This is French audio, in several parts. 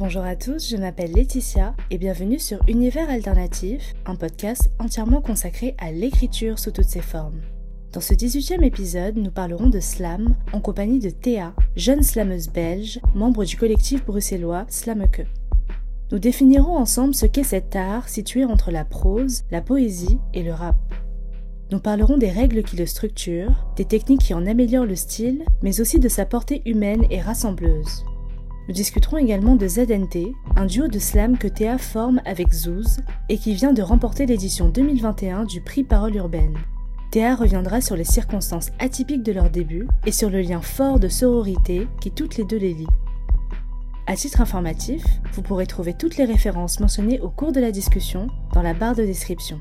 Bonjour à tous, je m'appelle Laetitia et bienvenue sur Univers Alternatif, un podcast entièrement consacré à l'écriture sous toutes ses formes. Dans ce 18e épisode, nous parlerons de slam en compagnie de Théa, jeune slameuse belge, membre du collectif bruxellois Slameke. Nous définirons ensemble ce qu'est cet art situé entre la prose, la poésie et le rap. Nous parlerons des règles qui le structurent, des techniques qui en améliorent le style, mais aussi de sa portée humaine et rassembleuse. Nous discuterons également de ZNT, un duo de slam que Théa forme avec Zouz et qui vient de remporter l'édition 2021 du prix Parole urbaine. Théa reviendra sur les circonstances atypiques de leur début et sur le lien fort de sororité qui toutes les deux les lie. À titre informatif, vous pourrez trouver toutes les références mentionnées au cours de la discussion dans la barre de description.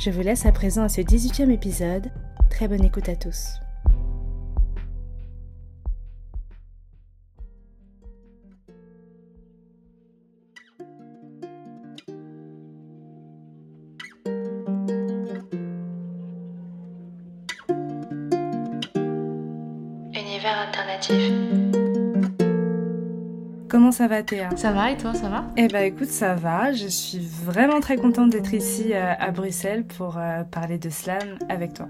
Je vous laisse à présent à ce 18e épisode. Très bonne écoute à tous. Univers alternatif. Comment ça va Théa? Ça va et toi, ça va? Eh bah écoute, ça va. Je suis vraiment très contente d'être ici euh, à Bruxelles pour euh, parler de slam avec toi.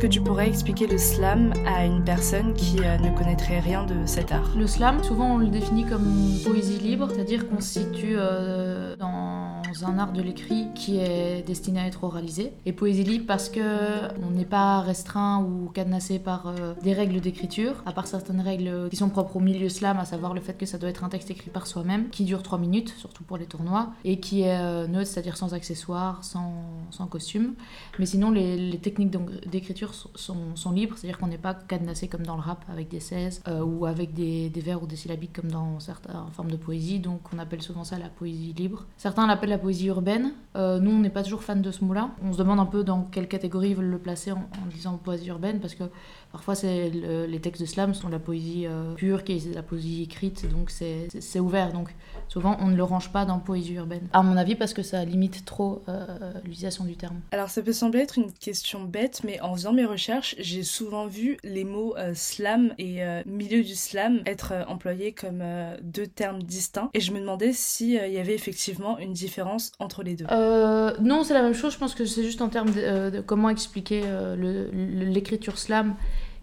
Que tu pourrais expliquer le slam à une personne qui euh, ne connaîtrait rien de cet art? Le slam, souvent on le définit comme poésie libre, c'est-à-dire qu'on situe euh, un art de l'écrit qui est destiné à être oralisé. Et poésie libre parce que on n'est pas restreint ou cadenassé par euh, des règles d'écriture, à part certaines règles qui sont propres au milieu slam, à savoir le fait que ça doit être un texte écrit par soi-même, qui dure 3 minutes, surtout pour les tournois, et qui est euh, neutre, c'est-à-dire sans accessoires, sans, sans costume. Mais sinon, les, techniques d'écriture sont, sont, libres, c'est-à-dire qu'on n'est pas cadenassé comme dans le rap avec des 16 euh, ou avec des, des, vers ou des syllabiques comme dans certaines formes de poésie, donc on appelle souvent ça la poésie libre. Certains l'appellent la poésie urbaine. Euh, nous, on n'est pas toujours fan de ce mot-là. On se demande un peu dans quelle catégorie ils veulent le placer en disant poésie urbaine, parce que parfois c'est le, les textes de slam sont la poésie euh, pure, qui est la poésie écrite, donc c'est ouvert. Donc souvent, on ne le range pas dans poésie urbaine. À mon avis, parce que ça limite trop euh, l'utilisation du terme. Alors ça peut sembler être une question bête, mais en faisant mes recherches, j'ai souvent vu les mots euh, slam et milieu du slam être employés comme deux termes distincts. Et je me demandais s'il y avait effectivement une différence entre les deux. non, c'est la même chose. Je pense que c'est juste en termes de, de comment expliquer l'écriture slam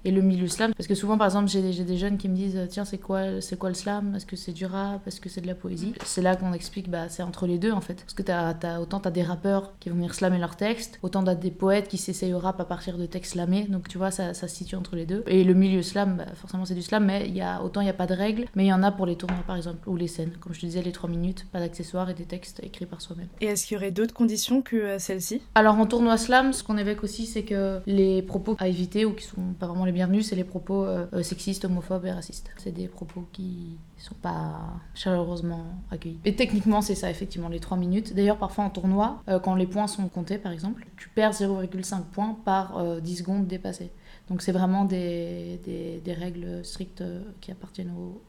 et le milieu slam. Parce que souvent, par exemple, j'ai des jeunes qui me disent Tiens, c'est quoi, c'est quoi le slam? Est-ce que c'est du rap? Est-ce que c'est de la poésie? C'est là qu'on explique bah, c'est entre les deux en fait. Parce que as, as, autant tu as des rappeurs qui vont venir slammer leurs textes, autant tu as des poètes qui s'essayent au rap à partir de textes slamés. Donc tu vois, ça, ça se situe entre les deux. Et le milieu slam, bah, forcément, c'est du slam, mais y a, autant il n'y a pas de règles, mais il y en a pour les tournois par exemple, ou les scènes. Comme je te disais, les 3 minutes, pas d'accessoires et des textes écrits par soi-même. Et est-ce qu'il y aurait d'autres conditions que euh, celles-ci? Alors en tournoi slam, ce qu'on évoque aussi, c'est que les propos à éviter ou qui sont pas vraiment les bienvenus, c'est les propos euh, sexistes, homophobes et racistes. C'est des propos qui sont pas chaleureusement accueillis. Et techniquement, c'est ça, effectivement, les 3 minutes. D'ailleurs, parfois en tournoi, euh, quand les points sont comptés, par exemple, tu perds 0,5 points par euh, 10 secondes dépassées. Donc c'est vraiment des, des, des, règles strictes qui appartiennent au,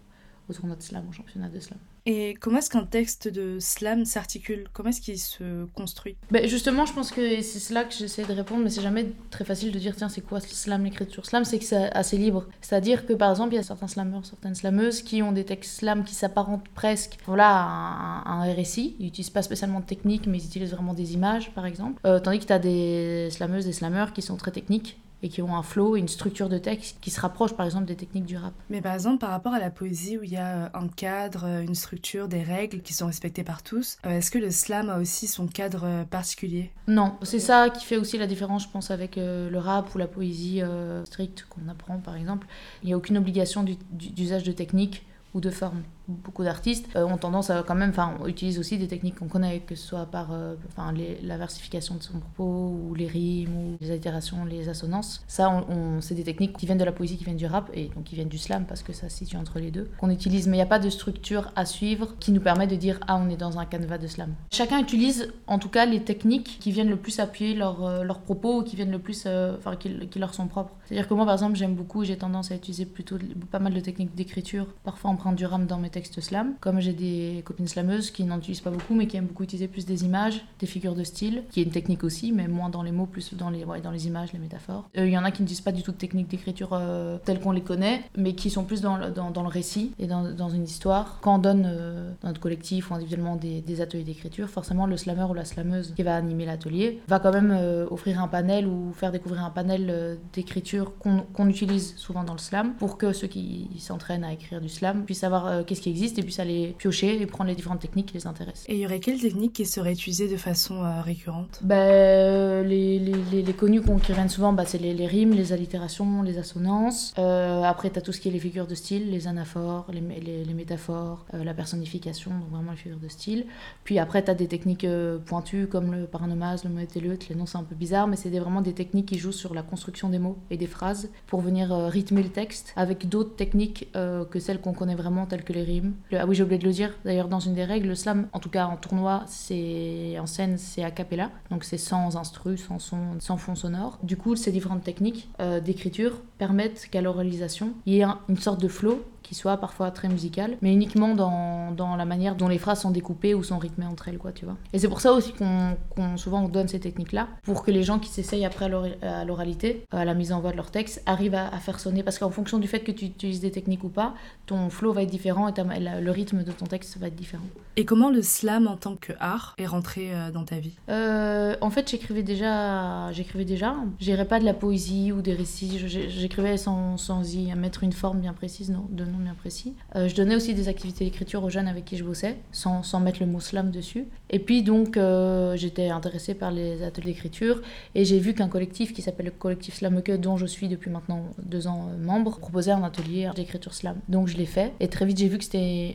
au tournoi de slam, au championnat de slam. Et comment est-ce qu'un texte de slam s'articule? Comment est-ce qu'il se construit? Ben Justement, je pense que c'est cela que j'essaie de répondre, mais c'est jamais très facile de dire tiens, c'est quoi slam, l'écriture slam? C'est que c'est assez libre. C'est-à-dire que par exemple, il y a certains slammeurs, certaines slameuses qui ont des textes slam qui s'apparentent presque voilà, à un, un RSI. Ils n'utilisent pas spécialement de technique, mais ils utilisent vraiment des images, par exemple. Euh, tandis que tu as des slameuses, des slammeurs qui sont très techniques et qui ont un flow et une structure de texte qui se rapproche par exemple des techniques du rap. Mais par exemple par rapport à la poésie où il y a un cadre, une structure, des règles qui sont respectées par tous, est-ce que le slam a aussi son cadre particulier? Non, c'est ça qui fait aussi la différence je pense avec euh, le rap ou la poésie euh, stricte qu'on apprend par exemple. Il n'y a aucune obligation d'usage de technique ou de forme. Beaucoup d'artistes ont tendance à quand même, enfin, on utilise aussi des techniques qu'on connaît, que ce soit par enfin, la versification de son propos, ou les rimes, ou les allitérations, les assonances. Ça, on, c'est des techniques qui viennent de la poésie, qui viennent du rap, et donc qui viennent du slam, parce que ça se situe entre les deux, qu'on utilise. Mais il n'y a pas de structure à suivre qui nous permet de dire, ah, on est dans un canevas de slam. Chacun utilise, en tout cas, les techniques qui viennent le plus appuyer leurs leur propos, qui viennent le plus, enfin, qui, leur sont propres. C'est-à-dire que moi, par exemple, j'aime beaucoup, j'ai tendance à utiliser plutôt pas mal de techniques d'écriture, parfois emprunter du rame dans mes textes slam. Comme j'ai des copines slameuses qui n'en utilisent pas beaucoup, mais qui aiment beaucoup utiliser plus des images, des figures de style, qui est une technique aussi, mais moins dans les mots, plus dans les, dans les images, les métaphores. Euh, il y en a qui n'utilisent pas du tout de techniques d'écriture euh, telles qu'on les connaît, mais qui sont plus dans le, dans, le récit et dans, dans, une histoire. Quand on donne euh, dans notre collectif ou individuellement des, ateliers d'écriture, forcément le slammer ou la slameuse qui va animer l'atelier va quand même offrir un panel ou faire découvrir un panel d'écriture qu'on utilise souvent dans le slam pour que ceux qui s'entraînent à écrire du slam puissent savoir qu'est-ce qui existe et puissent aller piocher et prendre les différentes techniques qui les intéressent. Et il y aurait quelles techniques qui seraient utilisées de façon récurrente? Ben, les, les, les, connus qui reviennent souvent, bah, c'est les, les, rimes, les allitérations, les assonances. Euh, après, tu as tout ce qui est les figures de style, les anaphores, les, les métaphores, euh, la personnification, donc vraiment les figures de style. Puis après, tu as des techniques euh, pointues comme le paranomase, le moétéleute. Les noms, c'est un peu bizarre, mais c'est vraiment des techniques qui jouent sur la construction des mots et des phrases pour venir rythmer le texte avec d'autres techniques que celles qu'on connaît vraiment, telles que les ah oui, j'ai oublié de le dire. D'ailleurs, dans une des règles, le slam, en tout cas en tournoi, c'est en scène, c'est a cappella. Donc c'est sans instru, sans son, sans fond sonore. Du coup, ces différentes techniques euh, d'écriture permettent qu'à l'oralisation, il y ait une sorte de flow qui soit parfois très musical, mais uniquement dans, dans, la manière dont les phrases sont découpées ou sont rythmées entre elles, quoi, tu vois. Et c'est pour ça aussi qu'on souvent on donne ces techniques-là, pour que les gens qui s'essayent après à l'oralité, à la mise en voix de leur texte, arrivent à, faire sonner, parce qu'en fonction du fait que tu utilises des techniques ou pas, ton flow va être différent et le rythme de ton texte va être différent. Et comment le slam en tant que art est rentré euh, dans ta vie? Euh, En fait, j'écrivais déjà, j'écrivais déjà. J'irais pas de la poésie ou des récits. J'écrivais sans, sans y mettre une forme bien précise, non, de nom bien précis. Euh, je donnais aussi des activités d'écriture aux jeunes avec qui je bossais, sans, sans mettre le mot slam dessus. Et puis donc, euh, j'étais intéressée par les ateliers d'écriture et j'ai vu qu'un collectif qui s'appelle le collectif Slameke, dont je suis depuis maintenant deux ans euh, membre, proposait un atelier d'écriture slam. Donc je l'ai fait et très vite j'ai vu que c'était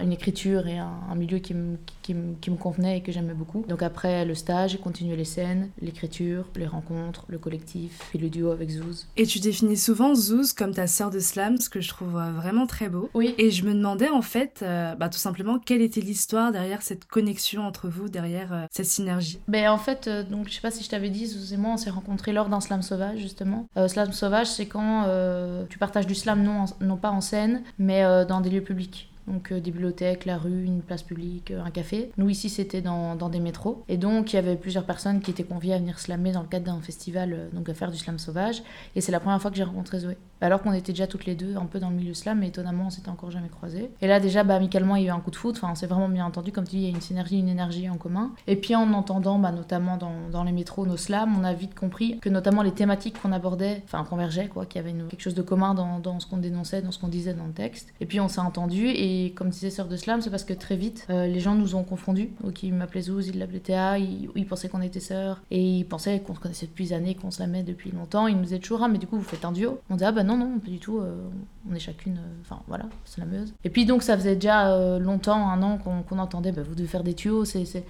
une écriture et un, milieu qui me, qui, me, qui me convenait et que j'aimais beaucoup. Donc après le stage, j'ai continué les scènes, l'écriture, les rencontres, le collectif, puis le duo avec Zouz. Et tu définis souvent Zouz comme ta sœur de slam, ce que je trouve vraiment très beau. Oui. Et je me demandais en fait, euh, bah, tout simplement, quelle était l'histoire derrière cette connexion entre vous, derrière euh, cette synergie? Ben, En fait, euh, donc, je sais pas si je t'avais dit, Zouz et moi, on s'est rencontrés lors d'un slam sauvage, justement. slam sauvage, c'est quand tu partages du slam non, non pas en scène, mais dans des lieux publics donc euh, des bibliothèques, la rue, une place publique, euh, un café. Nous ici c'était dans, dans, des métros et donc il y avait plusieurs personnes qui étaient conviées à venir slammer dans le cadre d'un festival, euh, donc à faire du slam sauvage. Et c'est la première fois que j'ai rencontré Zoé. Alors qu'on était déjà toutes les deux un peu dans le milieu slam, mais étonnamment on s'était encore jamais croisés. Et là déjà bah, amicalement il y a eu un coup de foot, enfin on s'est vraiment bien entendu, comme tu dis il y a une synergie, une énergie en commun. Et puis en entendant bah, notamment dans, dans, les métros nos slams, on a vite compris que notamment les thématiques qu'on abordait, enfin convergeaient quoi, qu'il y avait quelque chose de commun dans, dans ce qu'on dénonçait, dans ce qu'on disait dans le texte. Et puis on s'est entendu comme disait Sœur de Slam, c'est parce que très vite, euh, les gens nous ont confondus. Donc ils m'appelaient Zouz, ils l'appelaient Théa, ils, ils, pensaient qu'on était sœurs et ils pensaient qu'on se connaissait depuis des années, qu'on slamait depuis longtemps. Ils nous disaient toujours, ah, mais du coup, vous faites un duo. On disait, ah bah non, non, pas du tout, euh, on est chacune, euh, enfin voilà, slameuse. Et puis donc, ça faisait déjà longtemps, un an, qu'on entendait, bah, vous devez faire des tuyaux. c'est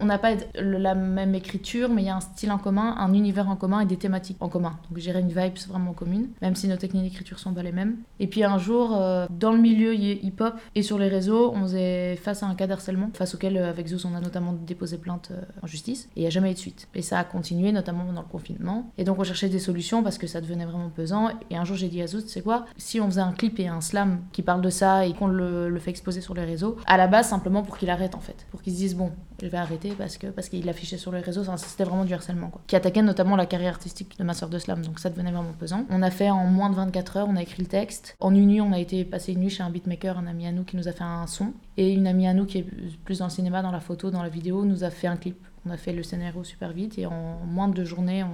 On n'a pas la même écriture, mais il y a un style en commun, un univers en commun et des thématiques en commun. Donc j'irais une vibe vraiment commune, même si nos techniques d'écriture sont pas les mêmes. Et puis un jour, dans le milieu hip-hop et sur les réseaux, on faisait face à un cas d'harcèlement, face auquel, euh, avec Zeus, on a notamment déposé plainte euh, en justice, et il n'y a jamais eu de suite. Et ça a continué, notamment dans le confinement. Et donc, on cherchait des solutions parce que ça devenait vraiment pesant. Et un jour, j'ai dit à Zeus, c'est quoi Si on faisait un clip et un slam qui parle de ça et qu'on le, fait exposer sur les réseaux, à la base, simplement pour qu'il arrête, en fait. Pour qu'il se dise, bon, je vais arrêter parce que parce qu'il affichait sur les réseaux, c'était vraiment du harcèlement, quoi. Qui attaquait notamment la carrière artistique de ma soeur de slam, donc ça devenait vraiment pesant. On a fait en moins de 24 heures, on a écrit le texte. En une nuit, on a été passé une nuit chez un beatmaker, un ami à nous qui nous a fait un son. Et une amie à nous qui est plus dans le cinéma, dans la photo, dans la vidéo, nous a fait un clip. On a fait le scénario super vite et en moins de deux journées,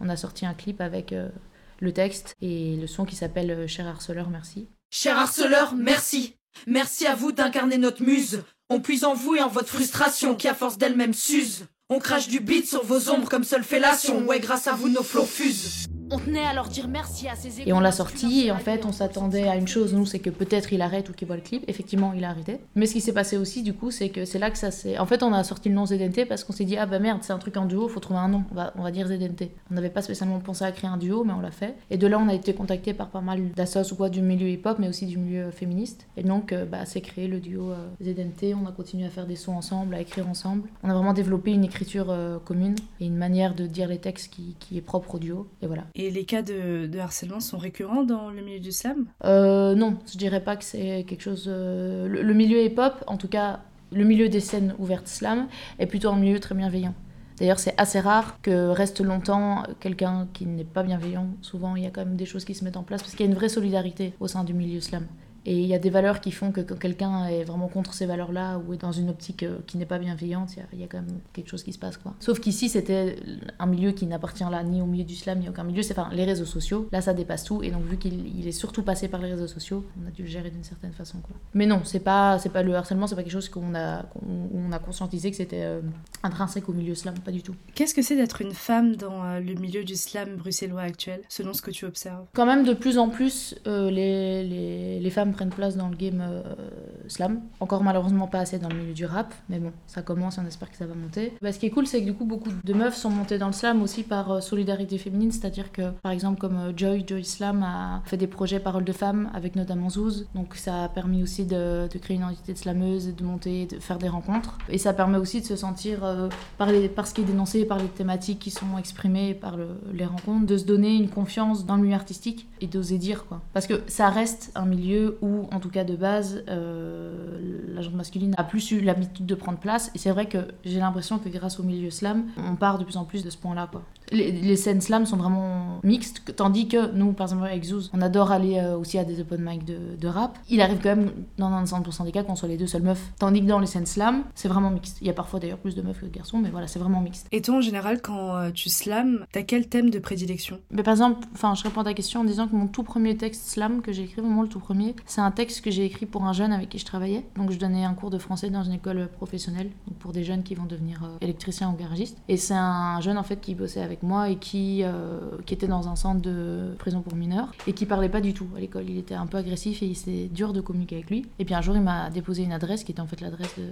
on, a sorti un clip avec euh, le texte et le son qui s'appelle euh, Cher harceleur, merci. Cher harceleur, merci. Merci à vous d'incarner notre muse. On puise en vous et en votre frustration qui à force d'elle-même s'use. On crache du beat sur vos ombres comme seule fellation. Ouais, grâce à vous, nos flots fusent. On tenait à leur dire merci à ces Et on l'a sorti et en fait on s'attendait à une chose, nous, c'est que peut-être il arrête ou qu'il voit le clip. Effectivement, il a arrêté. Mais ce qui s'est passé aussi, du coup, c'est que c'est là que ça s'est. En fait, on a sorti le nom ZNT parce qu'on s'est dit ah bah merde, c'est un truc en duo, faut trouver un nom. On va, on va dire ZNT. On n'avait pas spécialement pensé à créer un duo, mais on l'a fait. Et de là, on a été contacté par pas mal d'assos ou quoi du milieu hip-hop, mais aussi du milieu féministe. Et donc, euh, bah, c'est créé le duo euh, ZNT. On a continué à faire des sons ensemble, à écrire ensemble. On a vraiment développé une écriture euh, commune et une manière de dire les textes qui, qui est propre au duo. Et voilà. Et les cas de, de harcèlement sont récurrents dans le milieu du slam Euh, non, je dirais pas que c'est quelque chose. euh, Le, le milieu hip-hop, en tout cas, le milieu des scènes ouvertes slam, est plutôt un milieu très bienveillant. D'ailleurs, c'est assez rare que reste longtemps quelqu'un qui n'est pas bienveillant. Souvent, il y a quand même des choses qui se mettent en place parce qu'il y a une vraie solidarité au sein du milieu slam. Et il y a des valeurs qui font que quand quelqu'un est vraiment contre ces valeurs-là ou est dans une optique euh, qui n'est pas bienveillante, il y a- il y, a quand même quelque chose qui se passe. Quoi. Sauf qu'ici, c'était un milieu qui n'appartient là ni au milieu du slam, ni à aucun milieu. C'est enfin, les réseaux sociaux. Là, ça dépasse tout. Et donc, vu qu'il il est surtout passé par les réseaux sociaux, on a dû le gérer d'une certaine façon. Quoi. Mais non, c'est pas, c'est pas le harcèlement, c'est pas quelque chose qu'on a, qu'on- a conscientisé que c'était euh, intrinsèque au milieu slam, pas du tout. Qu'est-ce que c'est d'être une femme dans euh, le milieu du slam bruxellois actuel, selon ce que tu observes? Quand même, de plus en plus, euh, les, les, les femmes prennent place dans le game euh, slam. Encore malheureusement pas assez dans le milieu du rap, mais bon, ça commence, on espère que ça va monter. Bah, ce qui est cool, c'est que du coup, beaucoup de meufs sont montées dans le slam aussi par euh, solidarité féminine, c'est-à-dire que, par exemple, comme euh, Joy, Joy Slam a fait des projets paroles de femmes avec notamment Zouz, donc ça a permis aussi de, créer une identité de slameuse et de monter, de faire des rencontres. Et ça permet aussi de se sentir, euh, par, les, par ce qui est dénoncé, par les thématiques qui sont exprimées par le- les rencontres, de se donner une confiance dans le milieu artistique et d'oser dire quoi. Parce que ça reste un milieu où, en tout cas de base, euh, la gente masculine a plus eu l'habitude de prendre place. Et c'est vrai que j'ai l'impression que grâce au milieu slam, on part de plus en plus de ce point-là. Les, les scènes slam sont vraiment mixtes, tandis que nous, par exemple avec Zouz, on adore aller euh, aussi à des open mic de, de rap. Il arrive quand même dans 90% des cas qu'on soit les deux seules meufs. Tandis que dans les scènes slam, c'est vraiment mixte. Il y a parfois d'ailleurs plus de meufs que de garçons, mais voilà, c'est vraiment mixte. Et toi, en général, quand euh, tu slams, t'as quel thème de prédilection? Mais par exemple, enfin, je réponds à ta question en disant que mon tout premier texte slam que j'ai écrit, vraiment le tout premier, c'est un texte que j'ai écrit pour un jeune avec qui je travaillais. Donc je donnais un cours de français dans une école professionnelle, donc pour des jeunes qui vont devenir euh, électriciens ou garagistes. Et c'est un jeune en fait qui bossait avec moi et qui, euh, qui était dans un centre de prison pour mineurs et qui parlait pas du tout à l'école. Il était un peu agressif et c'était dur de communiquer avec lui. Et puis un jour, il m'a déposé une adresse qui était en fait l'adresse de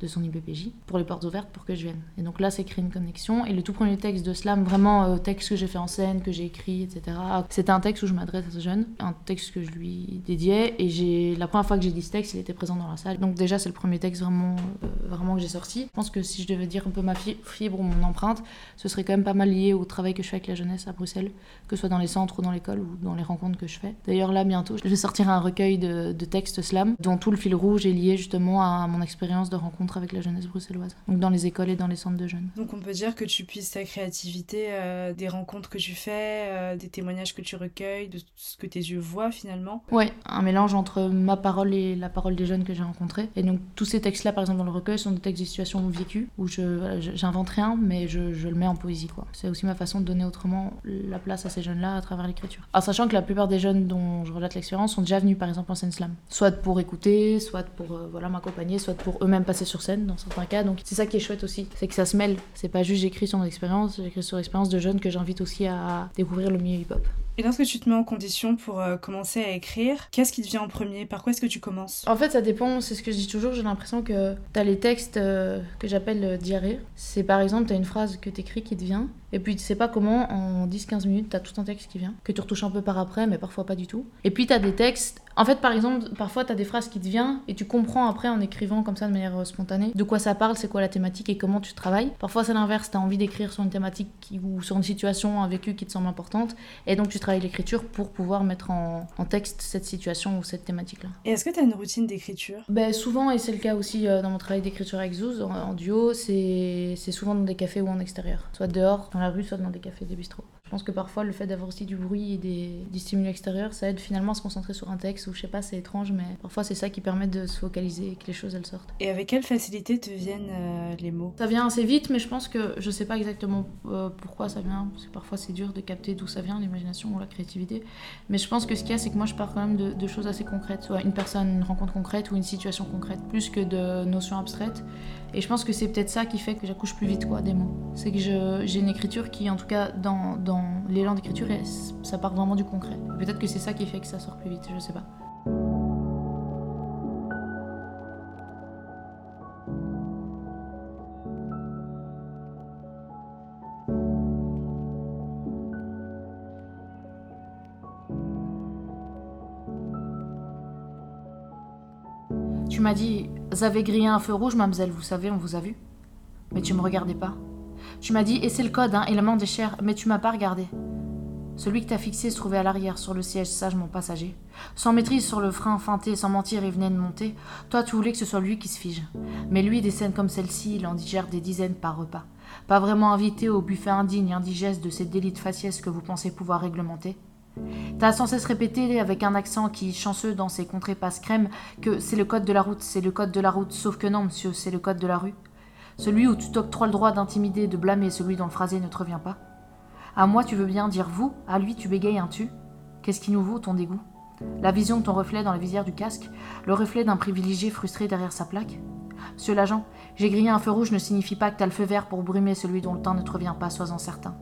de son IBPJ pour les portes ouvertes pour que je vienne. Et donc là, c'est créer une connexion. Et le tout premier texte de Slam, vraiment euh, texte que j'ai fait en scène, que j'ai écrit, etc. C'était un texte où je m'adresse à ce jeune, un texte que je lui dédiais. Et la première fois que j'ai dit ce texte, il était présent dans la salle. Donc déjà, c'est le premier texte vraiment, euh, vraiment que j'ai sorti. Je pense que si je devais dire un peu ma fi- fibre ou mon empreinte, ce serait quand même pas mal lié au travail que je fais avec la jeunesse à Bruxelles, que ce soit dans les centres ou dans l'école ou dans les rencontres que je fais. D'ailleurs, là, bientôt, je vais sortir un recueil de textes slam dont tout le fil rouge est lié justement à mon expérience de rencontre avec la jeunesse bruxelloise. Donc dans les écoles et dans les centres de jeunes. Donc on peut dire que tu puisses ta créativité euh, des rencontres que tu fais, euh, des témoignages que tu recueilles, de ce que tes yeux voient finalement. Ouais, un mélange entre ma parole et la parole des jeunes que j'ai rencontrés. Et donc tous ces textes-là, par exemple, dans le recueil, sont des textes de situations vécues où je- j'invente rien, mais je, je le mets en poésie. quoi. C'est aussi ma façon de donner autrement la place à ces jeunes-là à travers l'écriture. En sachant que la plupart des jeunes dont je relate l'expérience sont déjà venus, par exemple, en scène slam. Soit pour écouter, soit pour euh, voilà, m'accompagner, soit pour eux-mêmes passer sur scène dans certains cas. Donc c'est ça qui est chouette aussi, c'est que ça se mêle. C'est pas juste j'écris sur mon expérience, j'écris sur l'expérience de jeunes que j'invite aussi à découvrir le milieu hip-hop. Et lorsque tu te mets en condition pour euh, commencer à écrire, qu'est-ce qui te vient en premier? Par quoi est-ce que tu commences? En fait, ça dépend, c'est ce que je dis toujours, j'ai l'impression que t'as les textes euh, que j'appelle euh, diarrhée. C'est par exemple, t'as une phrase que t'écris qui te vient, et puis tu sais pas comment, en 10-15 minutes, t'as tout un texte qui vient, que tu retouches un peu par après, mais parfois pas du tout. Et puis t'as des textes, en fait, par exemple, parfois t'as des phrases qui te viennent, et tu comprends après en écrivant comme ça de manière euh, spontanée de quoi ça parle, c'est quoi la thématique et comment tu travailles. Parfois c'est l'inverse, t'as envie d'écrire sur une thématique qui- ou sur une situation, un vécu qui te semble importante, et donc tu travailles l'écriture pour pouvoir mettre en, en texte cette situation ou cette thématique-là. Et est-ce que tu as une routine d'écriture? Ben, souvent, et c'est le cas aussi euh, dans mon travail d'écriture avec Zouz, en, en duo, c'est souvent dans des cafés ou en extérieur. Soit dehors, dans la rue, soit dans des cafés, des bistrots. Je pense que parfois, le fait d'avoir aussi du bruit et des, des stimuli extérieurs, ça aide finalement à se concentrer sur un texte, ou je sais pas, c'est étrange, mais parfois c'est ça qui permet de se focaliser et que les choses, elles sortent. Et avec quelle facilité te viennent euh, les mots? Ça vient assez vite, mais je pense que je sais pas exactement euh, pourquoi ça vient, parce que parfois c'est dur de capter d'où ça vient, l'imagination ou la créativité. Mais je pense que ce qu'il y a, c'est que moi je pars quand même de, de choses assez concrètes, soit une personne, une rencontre concrète ou une situation concrète, plus que de notions abstraites. Et je pense que c'est peut-être ça qui fait que j'accouche plus vite quoi, des mots. C'est que j'ai une écriture qui, en tout cas dans, dans dans l'élan d'écriture et ça part vraiment du concret. Peut-être que c'est ça qui fait que ça sort plus vite, je sais pas. Tu m'as dit, vous avez grillé un feu rouge, mademoiselle, vous savez, on vous a vu. Mais tu me regardais pas. Tu m'as dit, et c'est le code, hein, et la main chers, mais tu m'as pas regardé. Celui que t'as fixé se trouvait à l'arrière, sur le siège sage, mon passager. Sans maîtrise sur le frein feinté, sans mentir, il venait de monter. Toi, tu voulais que ce soit lui qui se fige. Mais lui, des scènes comme celle-ci, il en digère des dizaines par repas. Pas vraiment invité au buffet indigne, indigeste de ces délits de faciès que vous pensez pouvoir réglementer. T'as sans cesse répété avec un accent qui, chanceux dans ses contrées passe crème, que c'est le code de la route, c'est le code de la route, sauf que non, monsieur, c'est le code de la rue. Celui où tu t'octroies le droit d'intimider, de blâmer celui dont le phrasé ne te revient pas. À moi, tu veux bien dire vous, à lui, tu bégayes un tu. Qu'est-ce qui nous vaut ton dégoût? La vision de ton reflet dans la visière du casque, le reflet d'un privilégié frustré derrière sa plaque? Monsieur l'agent, j'ai grillé un feu rouge ne signifie pas que t'as le feu vert pour brumer celui dont le temps ne te revient pas, sois-en certain.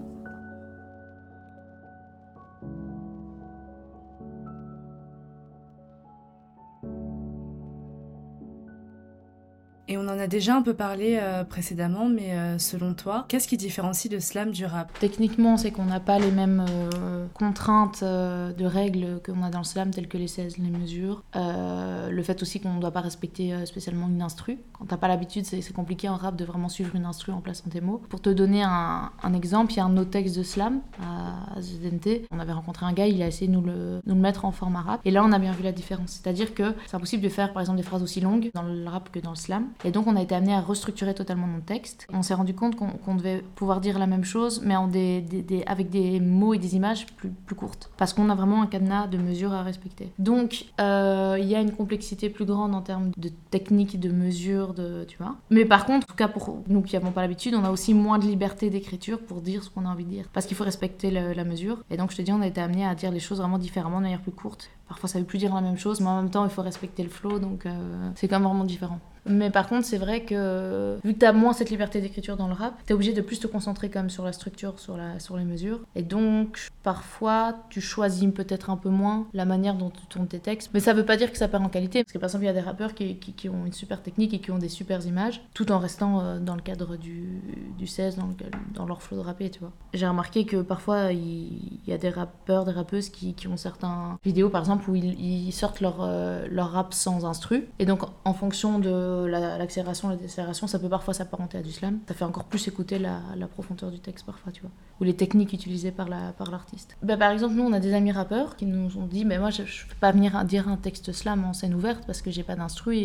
Déjà un peu parlé euh, précédemment, mais euh, selon toi, qu'est-ce qui différencie le slam du rap? Techniquement, c'est qu'on n'a pas les mêmes euh, contraintes de règles qu'on a dans le slam, telles que les 16, les mesures. le fait aussi qu'on ne doit pas respecter spécialement une instru. Quand t'as pas l'habitude, c'est compliqué en rap de vraiment suivre une instru en plaçant tes mots. Pour te donner un, exemple, il y a un no-texte de slam à, ZNT. On avait rencontré un gars, il a essayé de nous le, nous le mettre en format rap. Et là, on a bien vu la différence. C'est-à-dire que c'est impossible de faire, par exemple, des phrases aussi longues dans le rap que dans le slam. Et donc, on a été amené à restructurer totalement notre texte. On s'est rendu compte qu'on devait pouvoir dire la même chose, mais avec des mots et des images plus, courtes. Parce qu'on a vraiment un cadenas de mesures à respecter. Donc, euh, il y a une complexité plus grande en termes de technique, de mesures, de, tu vois. Mais par contre, en tout cas pour nous qui n'avons pas l'habitude, on a aussi moins de liberté d'écriture pour dire ce qu'on a envie de dire. Parce qu'il faut respecter la mesure. Et donc, je te dis, on a été amené à dire les choses vraiment différemment, de manière plus courte. Parfois, ça veut plus dire la même chose, mais en même temps, il faut respecter le flow, donc euh, c'est quand même vraiment différent. Mais par contre, c'est vrai que vu que tu as moins cette liberté d'écriture dans le rap, tu es obligé de plus te concentrer quand même sur la structure, sur, la, sur les mesures. Et donc, parfois, tu choisis peut-être un peu moins la manière dont tu tournes tes textes. Mais ça veut pas dire que ça perd en qualité. Parce que par exemple, il y a des rappeurs qui, qui, ont une super technique et qui ont des super images, tout en restant euh, dans le cadre du, du 16, dans, dans leur flow de rapper, tu vois. J'ai remarqué que parfois, il, y a des rappeurs, des rappeuses qui, qui ont certains vidéos, par exemple, où ils, sortent leur, euh, leur rap sans instru. Et donc, en fonction de l'accélération, la, décélération, ça peut parfois s'apparenter à du slam. Ça fait encore plus écouter la, profondeur du texte parfois, tu vois. Ou les techniques utilisées par l'artiste. Par, bah, par exemple, nous, on a des amis rappeurs qui nous ont dit, mais moi, je ne peux pas venir dire un texte slam en scène ouverte parce que j'ai pas d'instru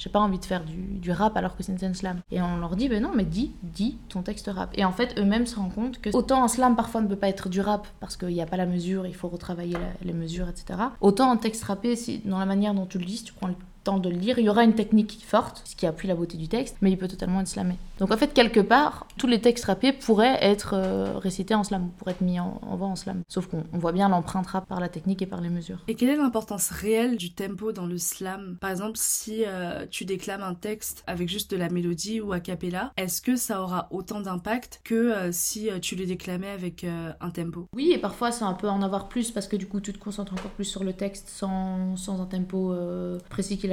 j'ai pas envie de faire du, rap alors que c'est scène slam. Et on leur dit, ben non, mais dis, dis ton texte rap. Et en fait, eux-mêmes se rendent compte que autant un slam parfois ne peut pas être du rap parce qu'il n'y a pas la mesure, il faut retravailler les mesures, etc. Autant un texte rappé, si, dans la manière dont tu le dis, tu prends le temps de le lire, il y aura une technique forte, ce qui appuie la beauté du texte, mais il peut totalement être slamé. Donc en fait, quelque part, tous les textes rappés pourraient être euh, récités en slam, pourraient être mis en, voix en slam. Sauf qu'on voit bien l'empreinte rap par la technique et par les mesures. Et quelle est l'importance réelle du tempo dans le slam? Par exemple, si euh, tu déclames un texte avec juste de la mélodie ou a cappella, est-ce que ça aura autant d'impact que euh, si tu le déclamais avec un tempo? Oui, et parfois ça peut en avoir plus parce que du coup tu te concentres encore plus sur le texte sans, sans un tempo précis qui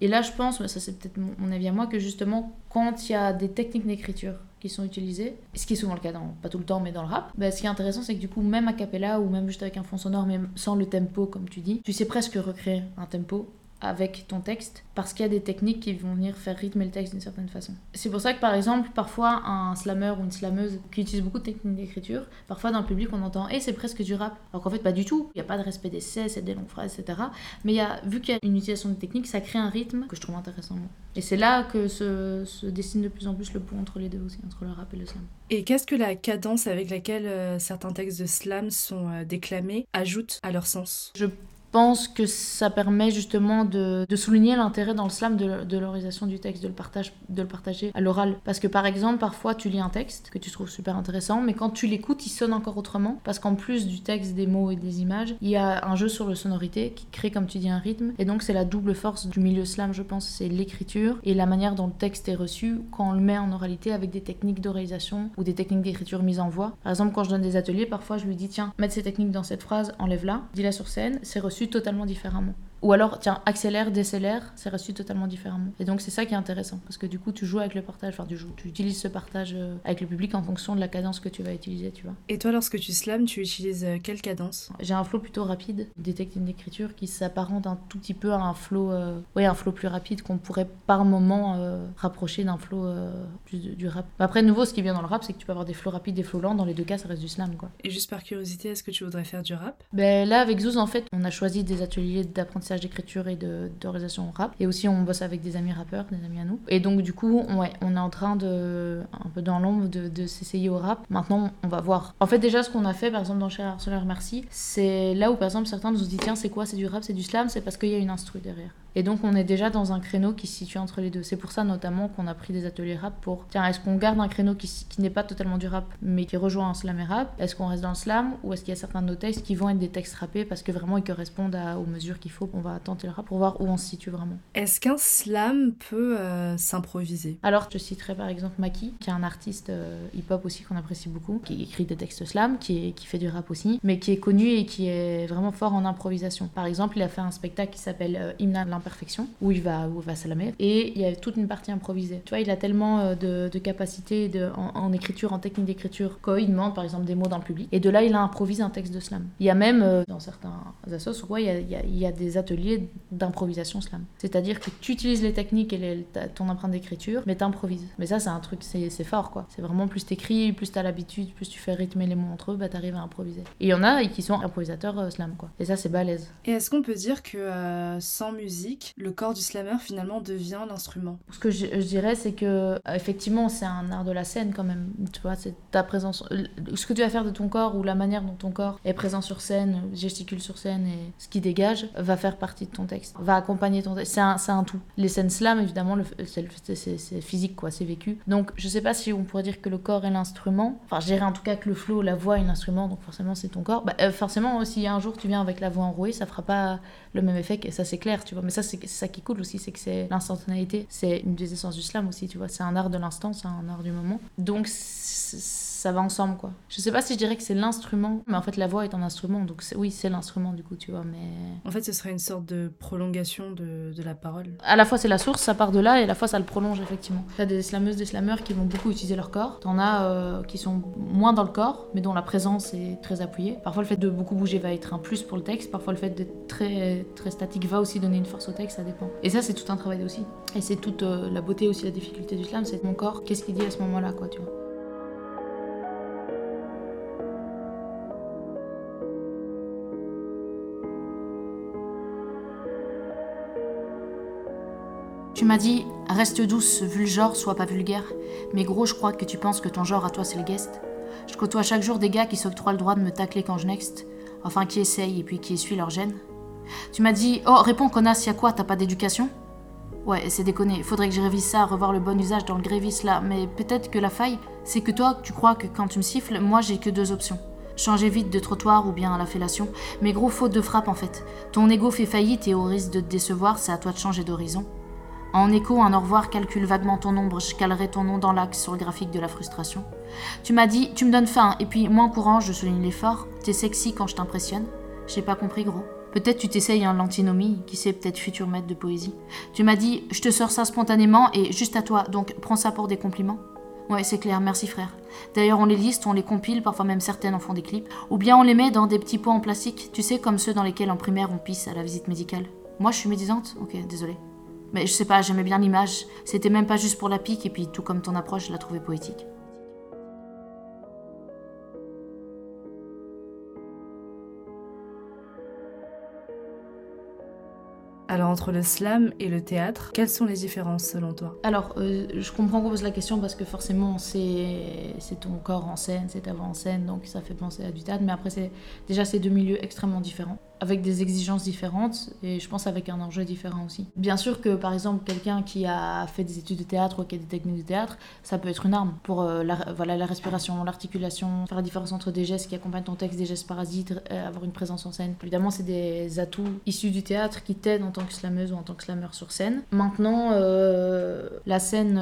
Et là, je pense, mais ça c'est peut-être mon avis à moi, que justement, quand il y a des techniques d'écriture qui sont utilisées, ce qui est souvent le cas, dans, pas tout le temps, mais dans le rap, bah, ce qui est intéressant, c'est que du coup, même a cappella ou même juste avec un fond sonore, même sans le tempo, comme tu dis, tu sais presque recréer un tempo avec ton texte parce qu'il y a des techniques qui vont venir faire rythmer le texte d'une certaine façon. C'est pour ça que par exemple, parfois un slammer ou une slameuse qui utilise beaucoup de techniques d'écriture, parfois dans le public on entend et c'est presque du rap. Alors qu'en fait pas du tout, il n'y a pas de respect des cesses et des longues phrases, etc. Mais il y a, vu qu'il y a une utilisation de techniques, ça crée un rythme que je trouve intéressant. Et c'est là que se, se, dessine de plus en plus le pont entre les deux aussi, entre le rap et le slam. Et qu'est-ce que la cadence avec laquelle euh, certains textes de slam sont euh, déclamés ajoute à leur sens? Je pense que ça permet justement de, souligner l'intérêt dans le slam de, de l'orisation du texte, de le, partage, de le partager à l'oral. Parce que par exemple, parfois tu lis un texte que tu trouves super intéressant, mais quand tu l'écoutes, il sonne encore autrement. Parce qu'en plus du texte, des mots et des images, il y a un jeu sur le sonorité qui crée, comme tu dis, un rythme. Et donc c'est la double force du milieu slam, je pense, c'est l'écriture et la manière dont le texte est reçu quand on le met en oralité avec des techniques d'oralisation ou des techniques d'écriture mise en voix. Par exemple, quand je donne des ateliers, parfois je lui dis tiens, mettre ces techniques dans cette phrase, enlève-la, dis-la sur scène, c'est reçu totalement différemment. Ou alors, tiens, accélère, décélère, c'est reçu totalement différemment. Et donc, c'est ça qui est intéressant. Parce que du coup, tu joues avec le partage, enfin, tu joues, tu utilises ce partage euh, avec le public en fonction de la cadence que tu vas utiliser, tu vois. Et toi, lorsque tu slams, tu utilises euh, quelle cadence? J'ai un flow plutôt rapide, des techniques d'écriture qui s'apparentent un tout petit peu à un flow, euh, ouais, un flow plus rapide qu'on pourrait par moment euh, rapprocher d'un flow euh, plus du, du rap. Après, de nouveau, ce qui vient dans le rap, c'est que tu peux avoir des flows rapides, des flows lents. Dans les deux cas, ça reste du slam, quoi. Et juste par curiosité, est-ce que tu voudrais faire du rap? Ben là, avec Zouz, en fait, on a choisi des ateliers d'apprentissage d'écriture et d'organisation rap. Et aussi, on bosse avec des amis rappeurs, des amis à nous. Et donc, du coup, ouais, on est en train de, un peu dans l'ombre, de, de s'essayer au rap. Maintenant, on va voir. En fait, déjà, ce qu'on a fait, par exemple, dans Cher Harceleur Merci, c'est là où, par exemple, certains nous ont dit tiens, c'est quoi? C'est du rap, c'est du slam? C'est parce qu'il y a une instru derrière. Et donc, on est déjà dans un créneau qui se situe entre les deux. C'est pour ça, notamment, qu'on a pris des ateliers rap pour tiens, est-ce qu'on garde un créneau qui, qui n'est pas totalement du rap, mais qui rejoint un slam et rap? Est-ce qu'on reste dans le slam Ou est-ce qu'il y a certains de nos textes qui vont être des textes rappés parce que vraiment ils correspondent à- aux mesures qu'il faut? On va tenter le rap pour voir où on se situe vraiment. Est-ce qu'un slam peut euh, s'improviser? Alors, je citerai par exemple Maki, qui est un artiste euh, hip-hop aussi qu'on apprécie beaucoup, qui écrit des textes slam, qui, est- qui fait du rap aussi, mais qui est connu et qui est vraiment fort en improvisation. Par exemple, il a fait un spectacle qui s'appelle euh, Hymne à l'imperfection, où il va, où va slamer, et il y a toute une partie improvisée. Tu vois, il a tellement euh, de, capacités en, écriture, en technique d'écriture, qu'il demande par exemple des mots dans le public, et de là, il a improvisé un texte de slam. Il y a même, euh, dans certains assos, ouais, il y a, des ateliers d'improvisation slam. C'est-à-dire que tu utilises les techniques et ton empreinte d'écriture, mais t'improvises. Mais ça, c'est un truc, c'est fort, quoi. C'est vraiment plus t'écris, plus t'as l'habitude, plus tu fais rythmer les mots entre eux, bah t'arrives à improviser. Et il y en a qui sont improvisateurs euh, slam, quoi. Et ça, c'est balèze. Et est-ce qu'on peut dire que sans musique, le corps du slammer finalement devient l'instrument Ce que je, dirais, c'est que euh, effectivement, c'est un art de la scène quand même. Tu vois, c'est ta présence, euh, ce que tu vas faire de ton corps ou la manière dont ton corps est présent sur scène, gesticule sur scène et ce qui dégage va faire partie de ton texte, va accompagner ton texte. C'est un, un tout. Les scènes slam, évidemment, c'est physique, quoi, c'est vécu. Donc, je sais pas si on pourrait dire que le corps est l'instrument. Enfin, je dirais en tout cas que le flow, la voix est l'instrument, donc forcément, c'est ton corps. Bah, euh, forcément, si un jour tu viens avec la voix enrouée, ça fera pas le même effet, que ça c'est clair, tu vois. Mais ça, c'est c'est ça qui cool aussi, c'est que c'est l'instantanéité. C'est une des essences du slam aussi, tu vois. C'est un art de l'instant, c'est un art du moment. Donc, c- ça va ensemble, quoi. Je sais pas si je dirais que c'est l'instrument, mais en fait, la voix est un instrument, donc oui, c'est l'instrument, du coup, tu vois. Mais En fait, ce serait une sorte de prolongation de, de la parole. à la fois, c'est la source, ça part de là, et à la fois, ça le prolonge, effectivement. T'as des slameuses, des slameurs qui vont beaucoup utiliser leur corps. T'en as euh, qui sont moins dans le corps, mais dont la présence est très appuyée. Parfois, le fait de beaucoup bouger va être un plus pour le texte. Parfois, le fait d'être très, très statique va aussi donner une force au texte, ça dépend. Et ça, c'est tout un travail aussi. Et c'est toute euh, la beauté aussi, la difficulté du slam, c'est mon corps, qu'est-ce qu'il dit à ce moment-là, quoi, tu vois. Tu m'as dit, reste douce, vu sois pas vulgaire. Mais gros, je crois que tu penses que ton genre à toi c'est le guest. Je côtoie chaque jour des gars qui s'octroient le droit de me tacler quand je next. Enfin, qui essayent et puis qui essuient leur gêne. Tu m'as dit, oh, réponds connasse, y'a quoi, t'as pas d'éducation? Ouais, c'est déconné, faudrait que je révise ça, revoir le bon usage dans le grévis là, mais peut-être que la faille, c'est que toi, tu crois que quand tu me siffles, moi j'ai que deux options. Changer vite de trottoir ou bien à la fellation. Mais gros, faute de frappe en fait. Ton ego fait faillite et au risque de te décevoir, c'est à toi de changer d'horizon. En écho, un au revoir calcule vaguement ton ombre, je calerai ton nom dans l'axe sur le graphique de la frustration. Tu m'as dit, tu me donnes faim, et puis moins courant, je souligne l'effort. T'es sexy quand je t'impressionne. J'ai pas compris, gros. Peut-être tu t'essayes un l'antinomie, qui sait, peut-être futur maître de poésie. Tu m'as dit, je te sors ça spontanément et juste à toi, donc prends ça pour des compliments. Ouais, c'est clair, merci frère. D'ailleurs, on les liste, on les compile, parfois même certaines en font des clips. Ou bien on les met dans des petits pots en plastique, tu sais, comme ceux dans lesquels en primaire on pisse à la visite médicale. Moi, je suis médisante? Ok, désolé. Mais je sais pas, j'aimais bien l'image. C'était même pas juste pour la pique, et puis tout comme ton approche, je la trouvais poétique. Alors, entre le slam et le théâtre, quelles sont les différences selon toi? Alors, euh, je comprends qu'on pose la question parce que forcément, c'est c'est ton corps en scène, c'est ta voix en scène, donc ça fait penser à du théâtre. Mais après, c'est déjà ces deux milieux extrêmement différents. Avec des exigences différentes et je pense avec un enjeu différent aussi. Bien sûr que par exemple quelqu'un qui a fait des études de théâtre ou qui a des techniques de théâtre, ça peut être une arme pour euh, la, voilà, la respiration, l'articulation, faire la différence entre des gestes qui accompagnent ton texte, des gestes parasites, euh, avoir une présence en scène. Évidemment, c'est des atouts issus du théâtre qui t'aident en tant que slameuse ou en tant que slameur sur scène. Maintenant, euh, la scène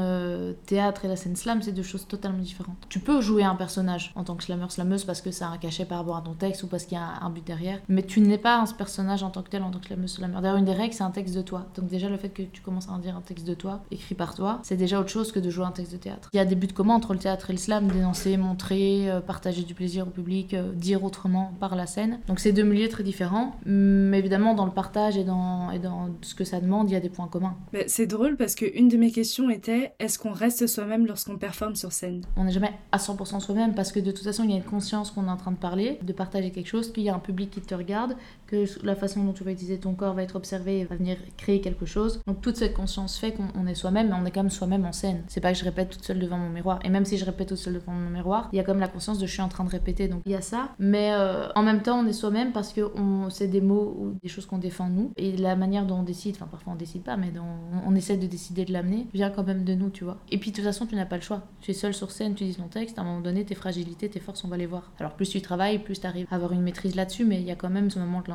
théâtre et la scène slam, c'est deux choses totalement différentes. Tu peux jouer un personnage en tant que slameur, slameuse parce que ça a un cachet par rapport à ton texte ou parce qu'il y a un but derrière, mais tu n'es pas un personnage en tant que tel, en tant que slameuse, slameur. D'ailleurs, une des règles, c'est un texte de toi. Donc déjà, le fait que tu commences à en dire un texte de toi, écrit par toi, c'est déjà autre chose que de jouer un texte de théâtre. Il y a des buts communs entre le théâtre et le slam, dénoncer, montrer, euh, partager du plaisir au public, euh, dire autrement par la scène. Donc c'est deux milieux très différents, mais évidemment dans le partage et dans, et dans ce que ça demande, il y a des points communs. c'est drôle parce que une de mes questions était est-ce qu'on reste soi-même lorsqu'on performe sur scène? On n'est jamais à 100% soi-même parce que de toute façon il y a une conscience qu'on est en train de parler, de partager quelque chose, qu'il y a un public qui te regarde, que la façon dont tu vas utiliser ton corps va être observée et va venir créer quelque chose. Donc toute cette conscience fait qu'on est soi-même, mais on est quand même soi-même en scène. C'est pas que je répète toute seule devant mon miroir. Et même si je répète toute seule devant mon miroir, il y a comme la conscience de je suis en train de répéter. Donc il y a ça. Mais euh, en même temps, on est soi-même parce que c'est des mots ou des choses qu'on défend nous. Et la manière dont on décide, enfin parfois on décide pas, mais on, essaie de décider de l'amener, vient quand même de nous, tu vois. Et puis de toute façon, tu n'as pas le choix. Tu es seul sur scène, tu dis ton texte, à un moment donné, tes fragilités, tes forces, on va les voir. Alors plus tu travailles, plus tu arrives à avoir une maîtrise là-dessus, mais il y a quand même ce moment de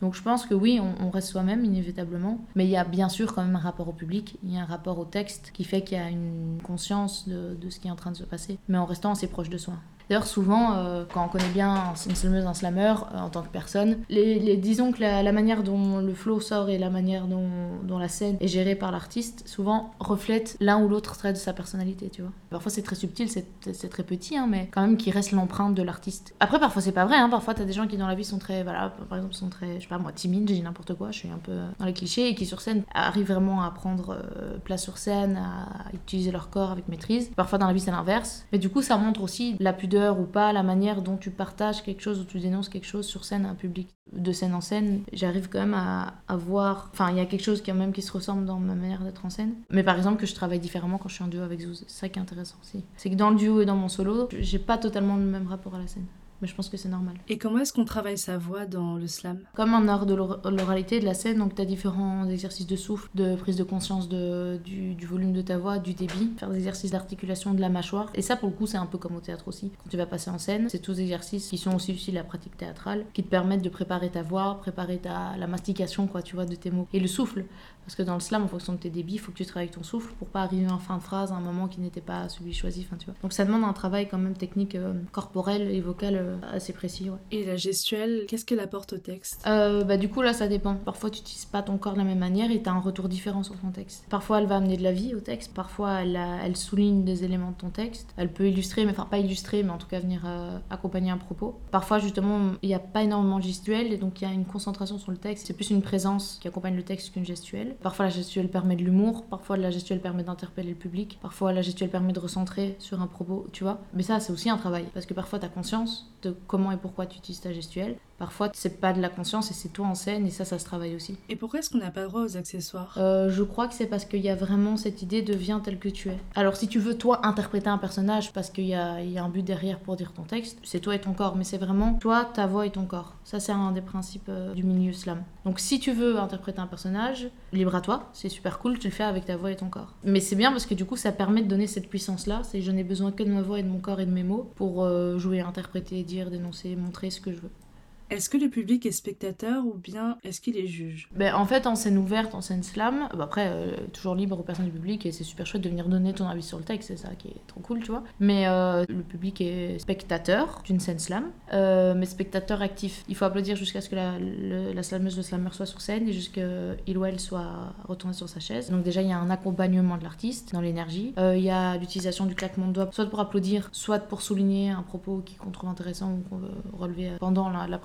Donc je pense que oui, on, reste soi-même inévitablement, mais il y a bien sûr quand même un rapport au public, il y a un rapport au texte qui fait qu'il y a une conscience de ce qui est en train de se passer, mais en restant assez proche de soi. D'ailleurs, souvent, euh, quand on connaît bien une slameuse, un slammer euh, en tant que personne, les, disons que la, manière dont le flow sort et la manière dont, la scène est gérée par l'artiste, souvent reflète l'un ou l'autre trait de sa personnalité, tu vois. Parfois, c'est très subtil, c'est très petit, hein, mais quand même qui reste l'empreinte de l'artiste. Après, parfois, c'est pas vrai, hein, parfois, t'as des gens qui dans la vie sont très, voilà, par exemple, sont très, je sais pas moi, timides, j'ai dit n'importe quoi, je suis un peu dans les clichés, et qui sur scène arrivent vraiment à prendre euh, place sur scène, à utiliser leur corps avec maîtrise. Parfois, dans la vie, c'est l'inverse. Mais du coup, ça montre aussi la pudeur ou pas, la manière dont tu partages quelque chose ou tu dénonces quelque chose sur scène à un public. De scène en scène, j'arrive quand même à, à voir. Enfin, il y a quelque chose quand même qui se ressemble dans ma manière d'être en scène. Mais par exemple, que je travaille différemment quand je suis en duo avec Zouz. C'est ça qui est intéressant aussi. C'est que dans le duo et dans mon solo, j'ai pas totalement le même rapport à la scène mais je pense que c'est normal. Et comment est-ce qu'on travaille sa voix dans le slam? Comme un art de l'oralité, de la scène, donc tu as différents exercices de souffle, de prise de conscience de, du, volume de ta voix, du débit, faire des exercices d'articulation de la mâchoire. Et ça, pour le coup, c'est un peu comme au théâtre aussi. Quand tu vas passer en scène, c'est tous des exercices qui sont aussi utiles à la pratique théâtrale, qui te permettent de préparer ta voix, préparer ta, la mastication, quoi, tu vois, de tes mots. Et le souffle, parce que dans le slam, en fonction de tes débits, il faut que tu travailles ton souffle pour pas arriver en fin de phrase à un moment qui n'était pas celui choisi. Enfin, tu vois. Donc ça demande un travail quand même technique, euh, corporel et vocal euh, assez précis. Et la gestuelle, qu'est-ce qu'elle apporte au texte? Euh, bah, Du coup, là, ça dépend. Parfois, tu n'utilises pas ton corps de la même manière et tu as un retour différent sur ton texte. Parfois, elle va amener de la vie au texte. Parfois, elle, elle souligne des éléments de ton texte. Elle peut illustrer, mais enfin, pas illustrer, mais en tout cas venir accompagner un propos. Parfois, justement, il n'y a pas énormément de gestuelle et donc il y a une concentration sur le texte. C'est plus une présence qui accompagne le texte qu'une gestuelle. Parfois, la gestuelle permet de l'humour, parfois la gestuelle permet d'interpeller le public, parfois la gestuelle permet de recentrer sur un propos, tu vois. Mais ça, c'est aussi un travail, parce que parfois tu as conscience de comment et pourquoi tu utilises ta gestuelle, Parfois, c'est pas de la conscience et c'est toi en scène et ça, ça se travaille aussi. Et pourquoi est-ce qu'on n'a pas droit aux accessoires? Euh, Je crois que c'est parce qu'il y a vraiment cette idée de viens tel que tu es. Alors, si tu veux, toi, interpréter un personnage parce qu'il y a, y a, un but derrière pour dire ton texte, c'est toi et ton corps, mais c'est vraiment toi, ta voix et ton corps. Ça, c'est un des principes euh, du milieu slam. Donc, si tu veux interpréter un personnage, libre à toi, c'est super cool, tu le fais avec ta voix et ton corps. Mais c'est bien parce que du coup, ça permet de donner cette puissance-là. C'est je n'ai besoin que de ma voix et de mon corps et de mes mots pour euh, jouer, interpréter, dire, dénoncer, montrer ce que je veux. Est-ce que le public est spectateur ou bien est-ce qu'il est juge? Ben, En fait, en scène ouverte, en scène slam, bah, après, euh, toujours libre aux personnes du public et c'est super chouette de venir donner ton avis sur le texte, c'est ça qui est trop cool, tu vois. Mais euh, le public est spectateur d'une scène slam, euh, mais spectateur actif. Il faut applaudir jusqu'à ce que la, la slameuse, le slammer soit sur scène et jusqu'à qu'il ou elle soit retourné sur sa chaise. Donc déjà, il y a un accompagnement de l'artiste dans l'énergie. Il y a l'utilisation du claquement de doigts, soit pour applaudir, soit pour souligner un propos qu'on trouve intéressant ou qu'on veut relever pendant la, la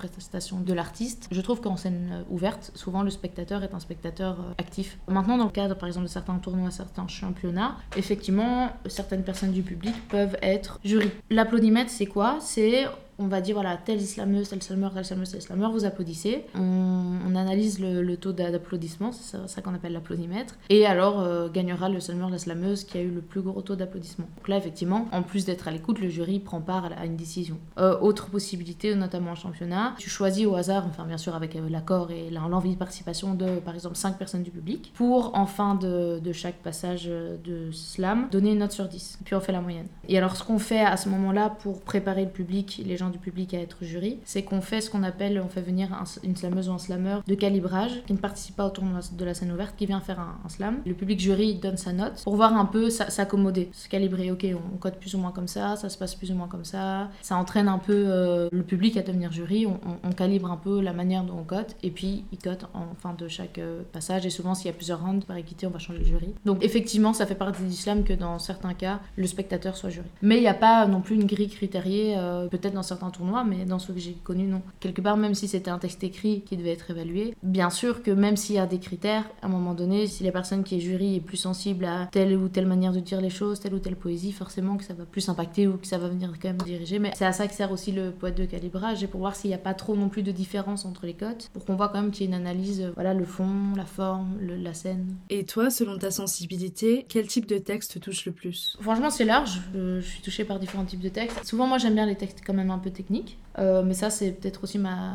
de l'artiste. Je trouve qu'en scène euh, ouverte, souvent le spectateur est un spectateur euh, actif. Maintenant, dans le cadre par exemple de certains tournois, certains championnats, effectivement, certaines personnes du public peuvent être jury. L'applaudimètre, c'est quoi? C'est on va dire voilà, tel islameuse, tel islameur, tel islameuse, tel islameur, vous applaudissez. On, analyse le, taux d'applaudissement, c'est ça, qu'on appelle l'applaudimètre. Et alors euh, gagnera le islameur, l'islameuse qui a eu le plus gros taux d'applaudissement. Donc là, effectivement, en plus d'être à l'écoute, le jury prend part à, une décision. Euh, autre possibilité, notamment en championnat, tu choisis au hasard, enfin bien sûr avec euh, l'accord et l'envie de participation de, par exemple, 5 personnes du public, pour en fin de, de chaque passage de slam, donner une note sur 10. Puis on fait la moyenne. Et alors ce qu'on fait à ce moment-là pour préparer le public, les gens du public à être jury, c'est qu'on fait ce qu'on appelle, on fait venir un- une slameuse ou un slameur de calibrage qui ne participe pas au tournoi de la scène ouverte, qui vient faire un, slam. Le public jury donne sa note pour voir un peu sa- s'accommoder, se calibrer. Ok, on, on code plus ou moins comme ça, ça se passe plus ou moins comme ça. Ça entraîne un peu euh, le public à devenir jury. On, calibre un peu la manière dont on cote et puis il cote en fin de chaque euh, passage. Et souvent, s'il y a plusieurs rounds par équité, on va changer le jury. Donc effectivement, ça fait partie du slam que dans certains cas, le spectateur soit jury. Mais il n'y a pas non plus une grille critériée, euh, peut-être dans certains tournois, mais dans ceux que j'ai connus, non. Quelque part, même si c'était un texte écrit qui devait être évalué, bien sûr que même s'il y a des critères, à un moment donné, si la personne qui est jury est plus sensible à telle ou telle manière de dire les choses, telle ou telle poésie, forcément que ça va plus impacter ou que ça va venir quand même diriger. Mais c'est à ça que sert aussi le poète de calibrage et pour voir s'il n'y a pas trop non plus de différence entre les cotes, pour qu'on voit quand même qu'il y ait une analyse, euh, voilà, le fond, la forme, le- la scène. Et toi, selon ta sensibilité, quel type de texte te touche le plus? Franchement, c'est large. Je, je suis touchée par différents types de textes. Souvent, moi, j'aime bien les textes quand même un peu techniques. Euh, mais ça, c'est peut-être aussi ma,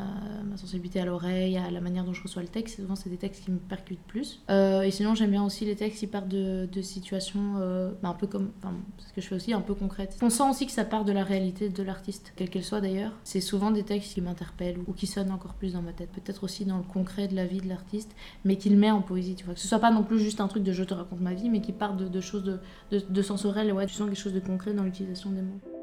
sensibilité à l'oreille, à la manière dont je reçois le texte. Souvent, c'est des textes qui me percutent plus. Euh, et sinon, j'aime bien aussi les textes qui partent de, situations euh, bah, un peu comme. Enfin, ce que je fais aussi, un peu concrètes. On sent aussi que ça part de la réalité de l'artiste, quelle qu'elle soit d'ailleurs. C'est souvent des textes qui m'interpellent ou qui sonnent encore plus dans ma tête. Peut-être aussi dans le concret de la vie de l'artiste, mais qu'il met en poésie, tu vois. Que ce soit pas non plus juste un truc de je te raconte ma vie, mais qui part de, choses de, de. Ouais, tu sens quelque chose de concret dans l'utilisation des mots.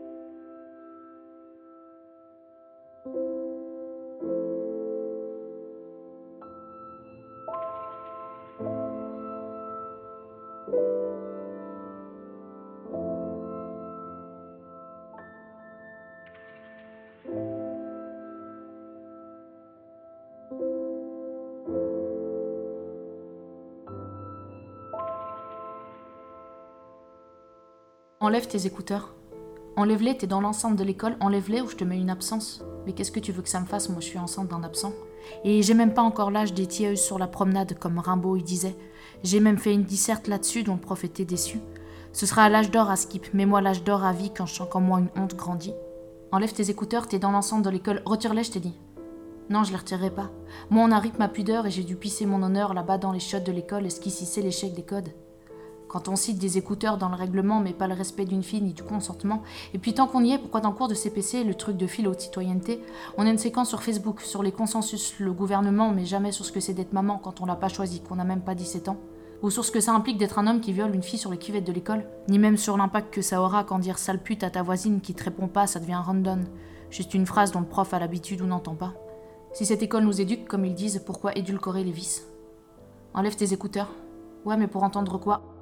Enlève tes écouteurs. Enlève-les, t'es dans l'enceinte de l'école, enlève-les ou je te mets une absence. Mais qu'est-ce que tu veux que ça me fasse? Moi, je suis enceinte d'un absent. Et j'ai même pas encore l'âge des tilleuses sur la promenade, comme Rimbaud il disait. J'ai même fait une disserte là-dessus dont le prof était déçu. Ce sera à l'âge d'or à Skip, mets-moi l'âge d'or à vie quand je sens qu'en moi une honte grandit. Enlève tes écouteurs, t'es dans l'enceinte de l'école, retire-les, je t'ai dit. Non, je les retirerai pas. Moi, on a rythme ma pudeur et j'ai dû pisser mon honneur là-bas dans les chiottes de l'école, esquississer l'échec des codes. Quand on cite des écouteurs dans le règlement, mais pas le respect d'une fille ni du consentement. Et puis tant qu'on y est, pourquoi dans le cours de CPC, le truc de philo de citoyenneté, on a une séquence sur Facebook sur les consensus, le gouvernement, mais jamais sur ce que c'est d'être maman quand on l'a pas choisi, qu'on n'a même pas 17 ans. Ou sur ce que ça implique d'être un homme qui viole une fille sur les cuvettes de l'école. Ni même sur l'impact que ça aura quand dire sale pute à ta voisine qui te répond pas, ça devient random. Juste une phrase dont le prof a l'habitude ou n'entend pas. Si cette école nous éduque, comme ils disent, pourquoi édulcorer les vices? Enlève tes écouteurs. Ouais, mais pour entendre quoi?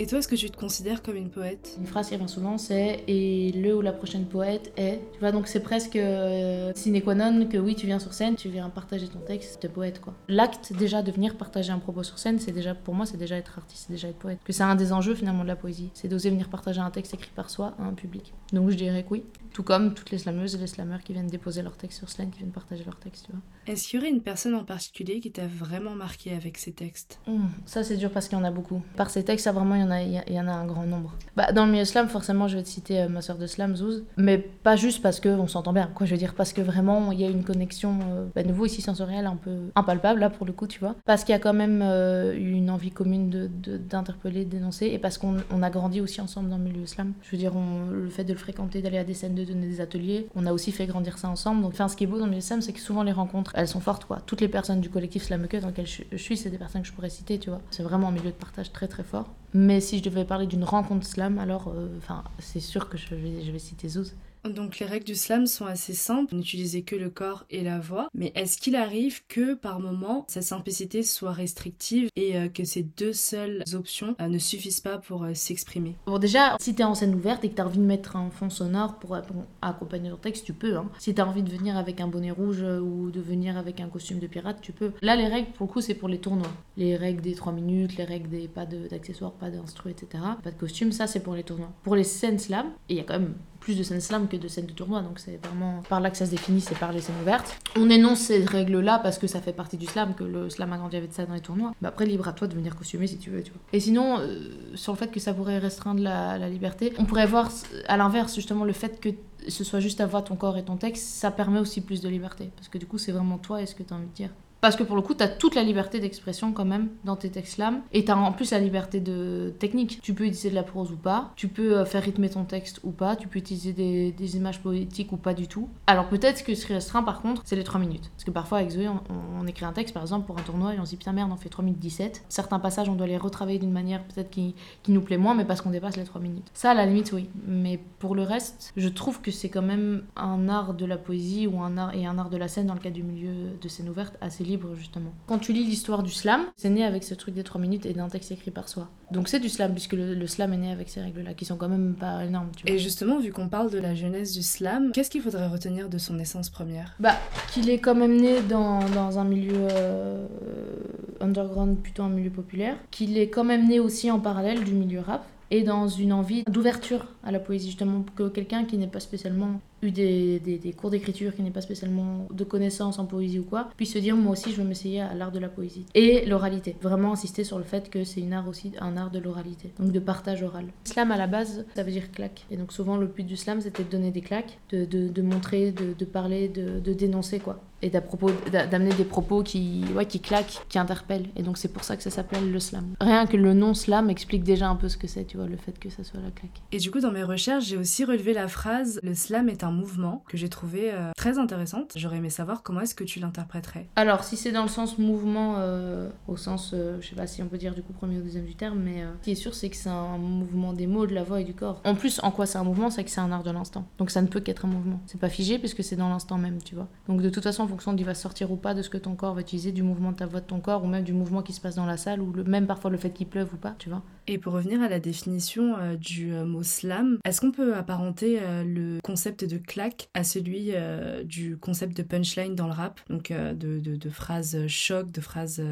Et toi, est-ce que tu te considères comme une poète? Une phrase qui revient souvent, c'est et le ou la prochaine poète est? Tu vois, donc c'est presque euh, sine qua non que oui, tu viens sur scène, tu viens partager ton texte, t'es poète quoi. L'acte déjà de venir partager un propos sur scène, c'est déjà pour moi, c'est déjà être artiste, c'est déjà être poète. Que c'est un des enjeux finalement de la poésie, c'est d'oser venir partager un texte écrit par soi à un public. Donc je dirais que oui. Tout comme toutes les slameuses et les slameurs qui viennent déposer leur texte sur scène, qui viennent partager leur texte, tu vois. Est-ce qu'il y aurait une personne en particulier qui t'a vraiment marqué avec ses textes? Hum, ça c'est dur parce qu'il y en a beaucoup. Par ces textes, ça vraiment il y en il y en a un grand nombre. Bah, dans le milieu slam, forcément, je vais te citer euh, ma soeur de slam, Zouz, mais pas juste parce que on s'entend bien. Quoi, je veux dire parce que vraiment il y a une connexion, euh, bah, nouveau ici sensorielle, un peu impalpable là pour le coup, tu vois. Parce qu'il y a quand même euh, une envie commune de de- d'interpeller, de, dénoncer, et parce qu'on on a grandi aussi ensemble dans le milieu slam. Je veux dire, le fait de le fréquenter, d'aller à des scènes, de donner des ateliers, on a aussi fait grandir ça ensemble. Donc, ce qui est beau dans le milieu slam, c'est que souvent les rencontres, elles sont fortes, quoi. Toutes les personnes du collectif Slam dans lequel je, je suis, c'est des personnes que je pourrais citer, tu vois. C'est vraiment un milieu de partage très très fort. Mais si je devais parler d'une rencontre slam, alors, euh, enfin, c'est sûr que je vais, je vais citer Zouz. Donc les règles du slam sont assez simples, n'utilisez que le corps et la voix, mais est-ce qu'il arrive que par moment cette simplicité soit restrictive et euh, que ces deux seules options euh, ne suffisent pas pour euh, s'exprimer? Bon déjà, si t'es en scène ouverte et que t'as envie de mettre un fond sonore pour, accompagner ton texte, tu peux. Hein. Si t'as envie de venir avec un bonnet rouge ou de venir avec un costume de pirate, tu peux. Là, les règles, pour le coup, c'est pour les tournois. Les règles des 3 minutes, les règles des pas d'accessoires, pas d'instru, etc. Pas de costume, ça c'est pour les tournois. Pour les scènes slam, et il y a quand même plus de scènes slam que de scènes de tournoi, donc c'est vraiment par là que ça se définit, c'est par les scènes ouvertes. On énonce ces règles-là parce que ça fait partie du slam, que le slam a grandi avec ça dans les tournois. Mais après, libre à toi de venir costumer si tu veux, tu vois. Et sinon, euh, sur le fait que ça pourrait restreindre la, liberté, on pourrait voir à l'inverse justement le fait que ce soit juste à voir ton corps et ton texte, ça permet aussi plus de liberté. Parce que du coup, c'est vraiment toi et ce que tu as envie de dire. Parce que pour le coup, tu as toute la liberté d'expression quand même dans tes textes slam. Et tu as en plus la liberté de technique. Tu peux utiliser de la prose ou pas. Tu peux euh, faire rythmer ton texte ou pas. Tu peux utiliser des, images poétiques ou pas du tout. Alors peut-être que ce qui restreint par contre, c'est les 3 minutes. Parce que parfois avec Zoé, on, écrit un texte par exemple pour un tournoi et on se dit putain merde, on fait 3 minutes 17. Certains passages, on doit les retravailler d'une manière peut-être qui, qui, nous plaît moins, mais parce qu'on dépasse les 3 minutes. Ça, à la limite, oui. Mais pour le reste, je trouve que c'est quand même un art de la poésie ou un art, et un art de la scène dans le cas du milieu de scène ouverte assez justement. Quand tu lis l'histoire du slam, c'est né avec ce truc des 3 minutes et d'un texte écrit par soi. Donc c'est du slam, puisque le, slam est né avec ces règles-là, qui sont quand même pas énormes. Tu vois. Et justement, vu qu'on parle de la jeunesse du slam, qu'est-ce qu'il faudrait retenir de son essence première? Bah, qu'il est quand même né dans, dans un milieu euh, underground, plutôt un milieu populaire, qu'il est quand même né aussi en parallèle du milieu rap, et dans une envie d'ouverture à la poésie, justement, que quelqu'un qui n'est pas spécialement eu des, des, cours d'écriture, qui n'est pas spécialement de connaissances en poésie ou quoi, puisse se dire moi aussi je veux m'essayer à l'art de la poésie. Et l'oralité. Vraiment insister sur le fait que c'est une art aussi un art de l'oralité. Donc de partage oral. Slam à la base, ça veut dire claque. Et donc souvent le but du slam c'était de donner des claques, de, de, montrer, de, de parler, de, de dénoncer quoi et d'amener des propos qui, ouais, qui claquent, qui interpellent. Et donc c'est pour ça que ça s'appelle le slam. Rien que le nom slam explique déjà un peu ce que c'est, tu vois, le fait que ça soit la claque. Et du coup, dans mes recherches, j'ai aussi relevé la phrase Le slam est un mouvement que j'ai trouvé euh, très intéressante. J'aurais aimé savoir comment est-ce que tu l'interpréterais. Alors, si c'est dans le sens mouvement, euh, au sens, euh, je sais pas si on peut dire du coup premier ou deuxième du terme, mais ce qui est sûr, c'est que c'est un mouvement des mots, de la voix et du corps. En plus, en quoi c'est un mouvement, c'est que c'est un art de l'instant. Donc ça ne peut qu'être un mouvement. C'est pas figé puisque c'est dans l'instant même, tu vois. Donc de toute façon, en fonction d'il va sortir ou pas de ce que ton corps va utiliser, du mouvement de ta voix de ton corps, ou même du mouvement qui se passe dans la salle, ou le, même parfois le fait qu'il pleuve ou pas, tu vois. Et pour revenir à la définition euh, du euh, mot slam, est-ce qu'on peut apparenter euh, le concept de claque à celui du concept de punchline dans le rap? Donc de, de, de, phrases choc, de phrases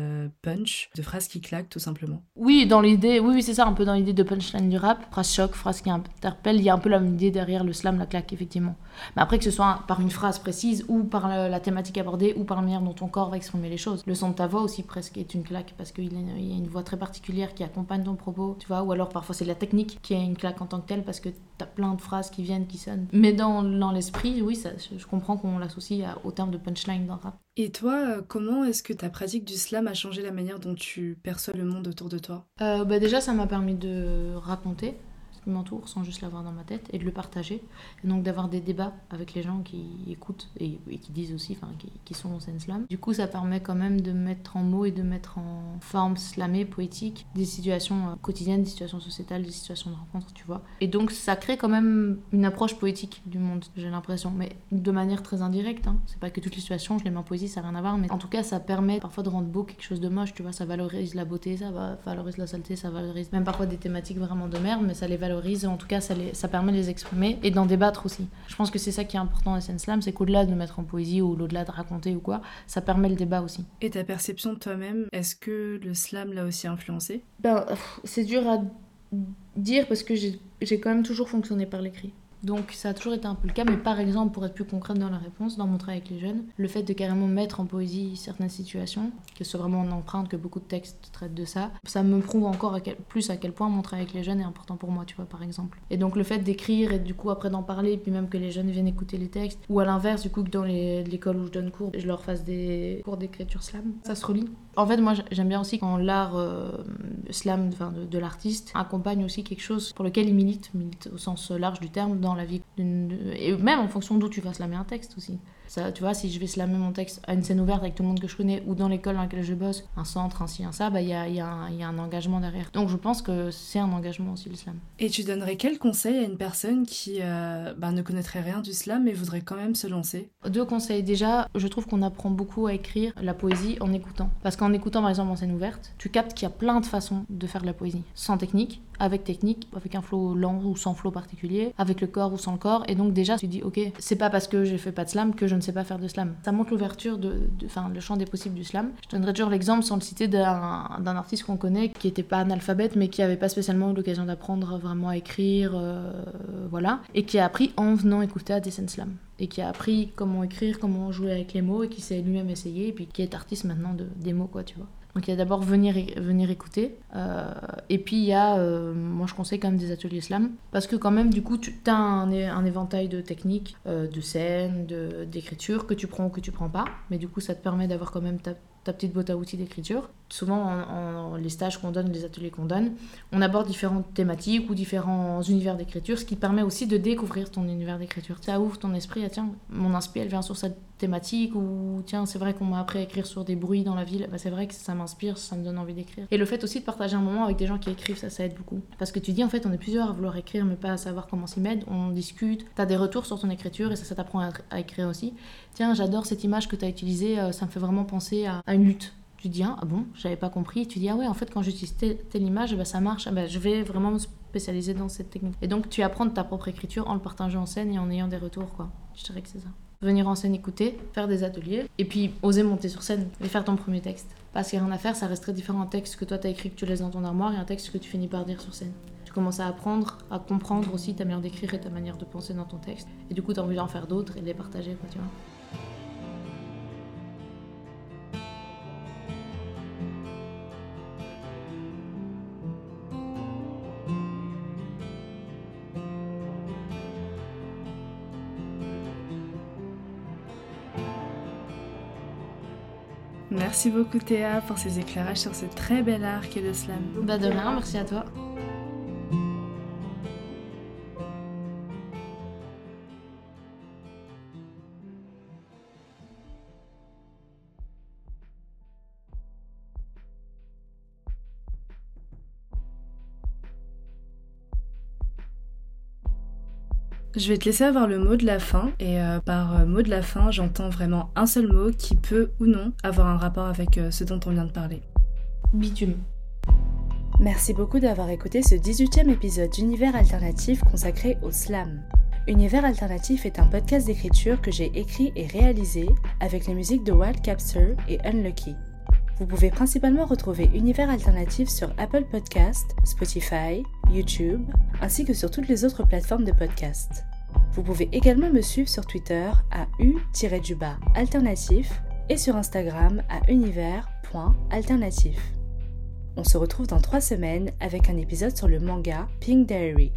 punch, de phrases qui claquent tout simplement Oui, dans l'idée, oui, oui c'est ça, un peu dans l'idée de punchline du rap, phrase choc, phrase qui interpelle, il y a un peu la même idée derrière le slam, la claque, effectivement. Mais après que ce soit par une phrase précise ou par la thématique abordée ou par la manière dont ton corps va exprimer les choses. Le son de ta voix aussi presque est une claque parce qu'il y a une voix très particulière qui accompagne ton propos, tu vois, ou alors parfois c'est la technique qui est une claque en tant que telle parce que t'as plein de phrases qui viennent, qui sonnent. Mais dans, dans l'esprit, oui, ça, je comprends qu'on l'associe au terme de punchline dans le rap. Et toi, euh, comment est-ce que ta pratique du slam a changé la manière dont tu perçois le monde autour de toi? Euh, bah Déjà, ça m'a permis de raconter m'entoure sans juste l'avoir dans ma tête et de le partager. Et donc d'avoir des débats avec les gens qui écoutent et, qui disent aussi, enfin qui, qui, sont en scène slam. Du coup, ça permet quand même de mettre en mots et de mettre en forme slamée, poétique, des situations euh, quotidiennes, des situations sociétales, des situations de rencontre, tu vois. Et donc ça crée quand même une approche poétique du monde, j'ai l'impression, mais de manière très indirecte. Hein. C'est pas que toutes les situations, je les mets en poésie, ça n'a rien à voir, mais en tout cas, ça permet parfois de rendre beau quelque chose de moche, tu vois. Ça valorise la beauté, ça valorise la saleté, ça valorise même parfois des thématiques vraiment de merde, mais ça les valorise en tout cas ça, ça permet de les exprimer et d'en débattre aussi. Je pense que c'est ça qui est important à SN Slam, c'est qu'au-delà de mettre en poésie ou au-delà de raconter ou quoi, ça permet le débat aussi. Et ta perception de toi-même, est-ce que le slam l'a aussi influencé? Ben, c'est dur à dire parce que j'ai quand même toujours fonctionné par l'écrit. Donc ça a toujours été un peu le cas, mais par exemple, pour être plus concrète dans la réponse, dans mon travail avec les jeunes, le fait de carrément mettre en poésie certaines situations, que ce soit vraiment en empreinte, que beaucoup de textes traitent de ça, ça me prouve encore plus à quel point mon travail avec les jeunes est important pour moi, tu vois, par exemple. Et donc le fait d'écrire et du coup après d'en parler, puis même que les jeunes viennent écouter les textes, ou à l'inverse, du coup que dans l'école où je donne cours, je leur fasse des cours d'écriture slam, ça se relie. En fait, moi j'aime bien aussi quand l'art euh, slam de, de l'artiste accompagne aussi quelque chose pour lequel il milite, milite au sens large du terme, dans la vie. Et même en fonction d'où tu vas slammer un texte aussi. Ça, tu vois, si je vais slammer mon texte à une scène ouverte avec tout le monde que je connais ou dans l'école dans laquelle je bosse, un centre, un ci, un ça, bah, il y, a, y, a y a un engagement derrière. Donc je pense que c'est un engagement aussi le slam. Et tu donnerais quel conseil à une personne qui euh, bah, ne connaîtrait rien du slam mais voudrait quand même se lancer? Deux conseils. Déjà, je trouve qu'on apprend beaucoup à écrire la poésie en écoutant. Parce qu'en écoutant par exemple en scène ouverte, tu captes qu'il y a plein de façons de faire de la poésie. Sans technique, avec technique, avec un flow lent ou sans flow particulier, avec le corps ou sans le corps. Et donc déjà, tu dis, ok, c'est pas parce que j'ai fait pas de slam que je ne sais pas faire de slam. Ça montre l'ouverture de, enfin, le champ des possibles du slam. Je donnerais toujours l'exemple sans le citer d'un artiste qu'on connaît qui était pas analphabète mais qui avait pas spécialement l'occasion d'apprendre vraiment à écrire, euh, voilà, et qui a appris en venant écouter à scènes slam et qui a appris comment écrire, comment jouer avec les mots et qui s'est lui-même essayé et puis qui est artiste maintenant de, des mots quoi, tu vois. Donc il y a d'abord venir, écouter. Euh, et puis il y a, euh, moi je conseille quand même des ateliers slam. Parce que quand même, du coup, tu as un, un éventail de techniques, euh, de scènes, d'écriture que tu prends ou que tu prends pas. Mais du coup, ça te permet d'avoir quand même ta, ta petite boîte à outils d'écriture. Souvent, en, les stages qu'on donne, les ateliers qu'on donne, on aborde différentes thématiques ou différents univers d'écriture, ce qui permet aussi de découvrir ton univers d'écriture. Ça ouvre ton esprit à tiens, mon inspiration elle vient sur cette thématique, ou tiens, c'est vrai qu'on m'a appris à écrire sur des bruits dans la ville, bah, c'est vrai que ça m'inspire, ça me donne envie d'écrire. Et le fait aussi de partager un moment avec des gens qui écrivent, ça, ça aide beaucoup. Parce que tu dis, en fait, on est plusieurs à vouloir écrire, mais pas à savoir comment s'y mettre, on discute, tu as des retours sur ton écriture, et ça, ça t'apprend à, écrire aussi. Tiens, j'adore cette image que tu as utilisée, euh, ça me fait vraiment penser à tu dis ah bon j'avais pas compris. Tu dis ah ouais en fait quand j'utilise telle, image bah, ça marche. Bah, je vais vraiment me spécialiser dans cette technique. Et donc tu apprends ta propre écriture en le partageant en scène et en ayant des retours quoi. Je dirais que c'est ça. Venir en scène écouter faire des ateliers et puis oser monter sur scène et faire ton premier texte. Parce qu'il n'y a rien à faire ça reste très différent. Un texte que toi tu as écrit que tu laisses dans ton armoire et un texte que tu finis par dire sur scène. Tu commences à apprendre à comprendre aussi ta manière d'écrire et ta manière de penser dans ton texte. Et du coup tu as envie d'en faire d'autres et de les partager quoi tu vois Merci beaucoup Théa pour ces éclairages sur ce très bel art qu'est le slam. Bah de merci à toi. Je vais te laisser avoir le mot de la fin et euh, par euh, mot de la fin j'entends vraiment un seul mot qui peut ou non avoir un rapport avec euh, ce dont on vient de parler. Bitume. Merci beaucoup d'avoir écouté ce 18e épisode d'Univers Alternatif consacré au slam. Univers Alternatif est un podcast d'écriture que j'ai écrit et réalisé avec les musiques de Wild Capture et Unlucky. Vous pouvez principalement retrouver Univers Alternatif sur Apple Podcast, Spotify, YouTube, ainsi que sur toutes les autres plateformes de podcast. Vous pouvez également me suivre sur Twitter à u-alternatif et sur Instagram à univers.alternatif. On se retrouve dans trois semaines avec un épisode sur le manga Pink Diary.